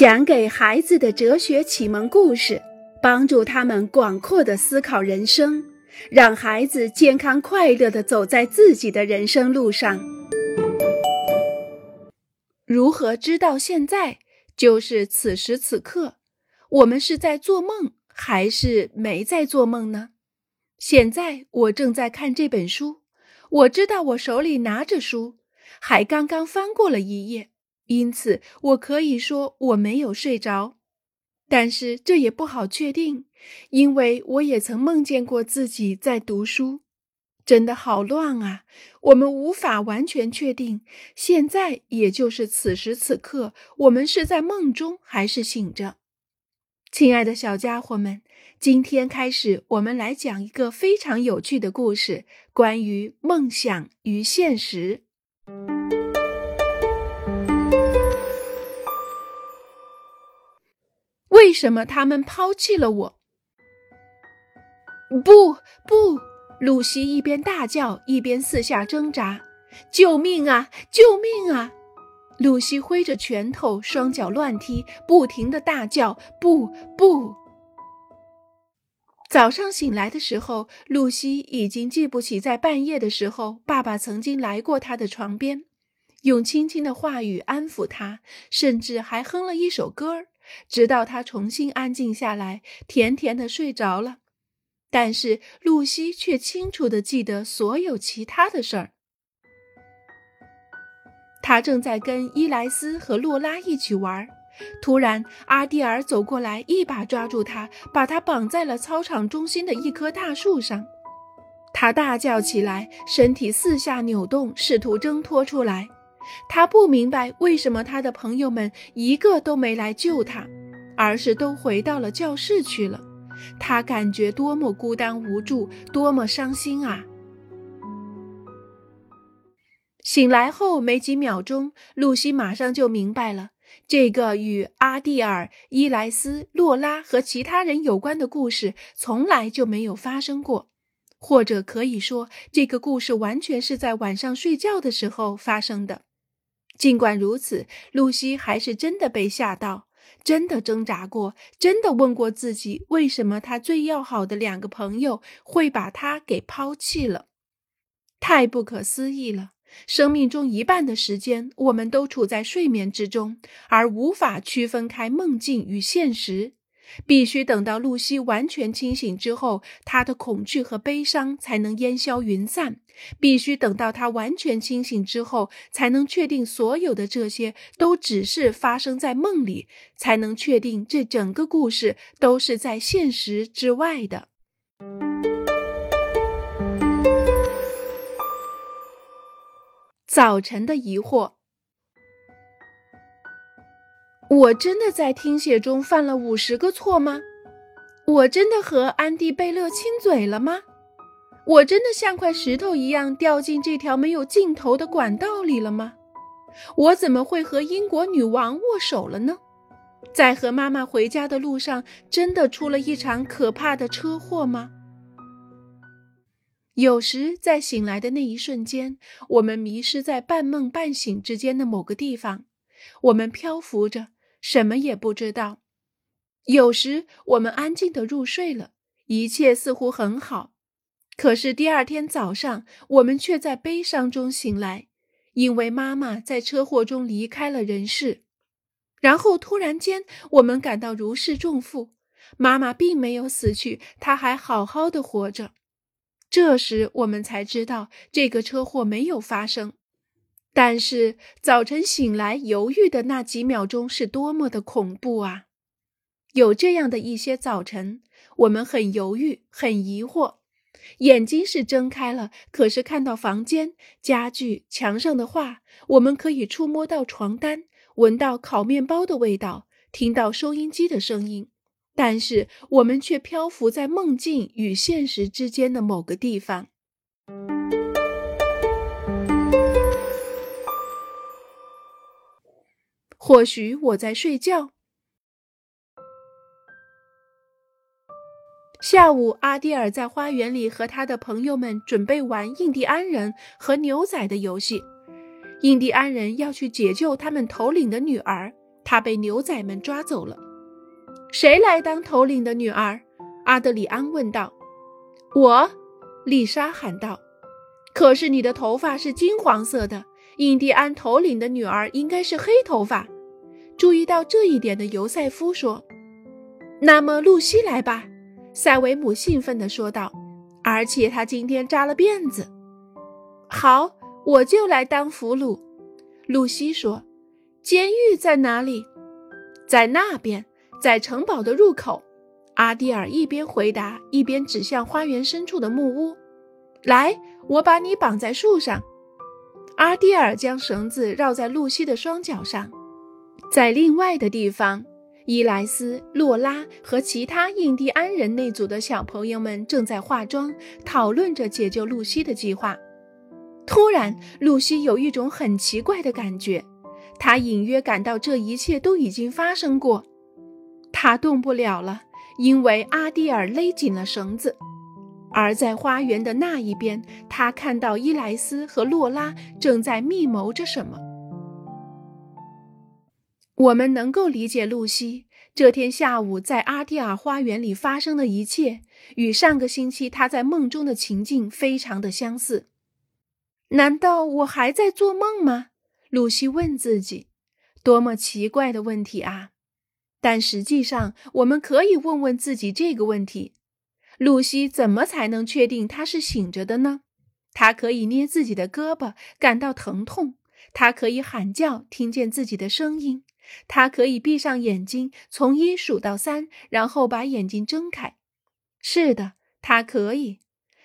讲给孩子的哲学启蒙故事，帮助他们广阔的思考人生，让孩子健康快乐的走在自己的人生路上。如何知道现在就是此时此刻？我们是在做梦，还是没在做梦呢？现在我正在看这本书，我知道我手里拿着书，还刚刚翻过了一页。因此，我可以说我没有睡着，但是这也不好确定，因为我也曾梦见过自己在读书，真的好乱啊！我们无法完全确定，现在也就是此时此刻，我们是在梦中还是醒着？亲爱的小家伙们，今天开始，我们来讲一个非常有趣的故事，关于梦想与现实。为什么他们抛弃了我？不不！露西一边大叫，一边四下挣扎：“救命啊！救命啊！”露西挥着拳头，双脚乱踢，不停的大叫：“不不！”早上醒来的时候，露西已经记不起在半夜的时候，爸爸曾经来过她的床边，用轻轻的话语安抚她，甚至还哼了一首歌儿。直到他重新安静下来，甜甜的睡着了，但是露西却清楚的记得所有其他的事儿。他正在跟伊莱斯和洛拉一起玩，突然阿蒂尔走过来，一把抓住他，把他绑在了操场中心的一棵大树上。他大叫起来，身体四下扭动，试图挣脱出来。他不明白为什么他的朋友们一个都没来救他，而是都回到了教室去了。他感觉多么孤单无助，多么伤心啊！醒来后没几秒钟，露西马上就明白了，这个与阿蒂尔、伊莱斯、洛拉和其他人有关的故事从来就没有发生过，或者可以说，这个故事完全是在晚上睡觉的时候发生的。尽管如此，露西还是真的被吓到，真的挣扎过，真的问过自己，为什么她最要好的两个朋友会把她给抛弃了？太不可思议了！生命中一半的时间，我们都处在睡眠之中，而无法区分开梦境与现实。必须等到露西完全清醒之后，她的恐惧和悲伤才能烟消云散。必须等到他完全清醒之后，才能确定所有的这些都只是发生在梦里，才能确定这整个故事都是在现实之外的。早晨的疑惑。我真的在听写中犯了五十个错吗？我真的和安迪贝勒亲嘴了吗？我真的像块石头一样掉进这条没有尽头的管道里了吗？我怎么会和英国女王握手了呢？在和妈妈回家的路上，真的出了一场可怕的车祸吗？有时在醒来的那一瞬间，我们迷失在半梦半醒之间的某个地方，我们漂浮着。什么也不知道。有时我们安静的入睡了，一切似乎很好。可是第二天早上，我们却在悲伤中醒来，因为妈妈在车祸中离开了人世。然后突然间，我们感到如释重负，妈妈并没有死去，她还好好的活着。这时我们才知道，这个车祸没有发生。但是早晨醒来犹豫的那几秒钟是多么的恐怖啊！有这样的一些早晨，我们很犹豫，很疑惑，眼睛是睁开了，可是看到房间、家具、墙上的画，我们可以触摸到床单，闻到烤面包的味道，听到收音机的声音，但是我们却漂浮在梦境与现实之间的某个地方。或许我在睡觉。下午，阿蒂尔在花园里和他的朋友们准备玩印第安人和牛仔的游戏。印第安人要去解救他们头领的女儿，他被牛仔们抓走了。谁来当头领的女儿？阿德里安问道。我，丽莎喊道。可是你的头发是金黄色的，印第安头领的女儿应该是黑头发。注意到这一点的尤塞夫说：“那么露西来吧。”塞维姆兴奋地说道。而且他今天扎了辫子。好，我就来当俘虏。露西说：“监狱在哪里？”在那边，在城堡的入口。阿蒂尔一边回答，一边指向花园深处的木屋。来，我把你绑在树上。阿蒂尔将绳子绕在露西的双脚上。在另外的地方，伊莱斯、洛拉和其他印第安人那组的小朋友们正在化妆，讨论着解救露西的计划。突然，露西有一种很奇怪的感觉，她隐约感到这一切都已经发生过。她动不了了。因为阿蒂尔勒紧了绳子，而在花园的那一边，他看到伊莱斯和洛拉正在密谋着什么。我们能够理解露西这天下午在阿蒂尔花园里发生的一切，与上个星期她在梦中的情境非常的相似。难道我还在做梦吗？露西问自己。多么奇怪的问题啊！但实际上，我们可以问问自己这个问题：露西怎么才能确定她是醒着的呢？她可以捏自己的胳膊，感到疼痛；她可以喊叫，听见自己的声音；他可以闭上眼睛，从一数到三，然后把眼睛睁开。是的，他可以。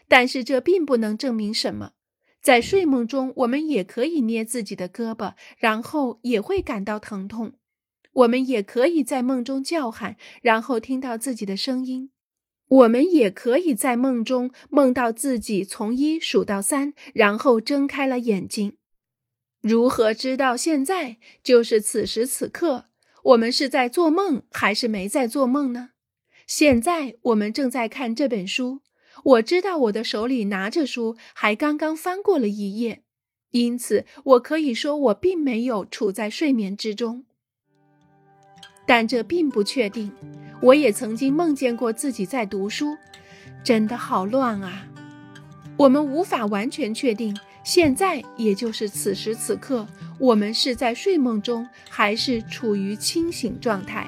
但是这并不能证明什么。在睡梦中，我们也可以捏自己的胳膊，然后也会感到疼痛。我们也可以在梦中叫喊，然后听到自己的声音。我们也可以在梦中梦到自己从一数到三，然后睁开了眼睛。如何知道现在就是此时此刻？我们是在做梦还是没在做梦呢？现在我们正在看这本书。我知道我的手里拿着书，还刚刚翻过了一页，因此我可以说我并没有处在睡眠之中。但这并不确定。我也曾经梦见过自己在读书，真的好乱啊！我们无法完全确定，现在也就是此时此刻，我们是在睡梦中，还是处于清醒状态。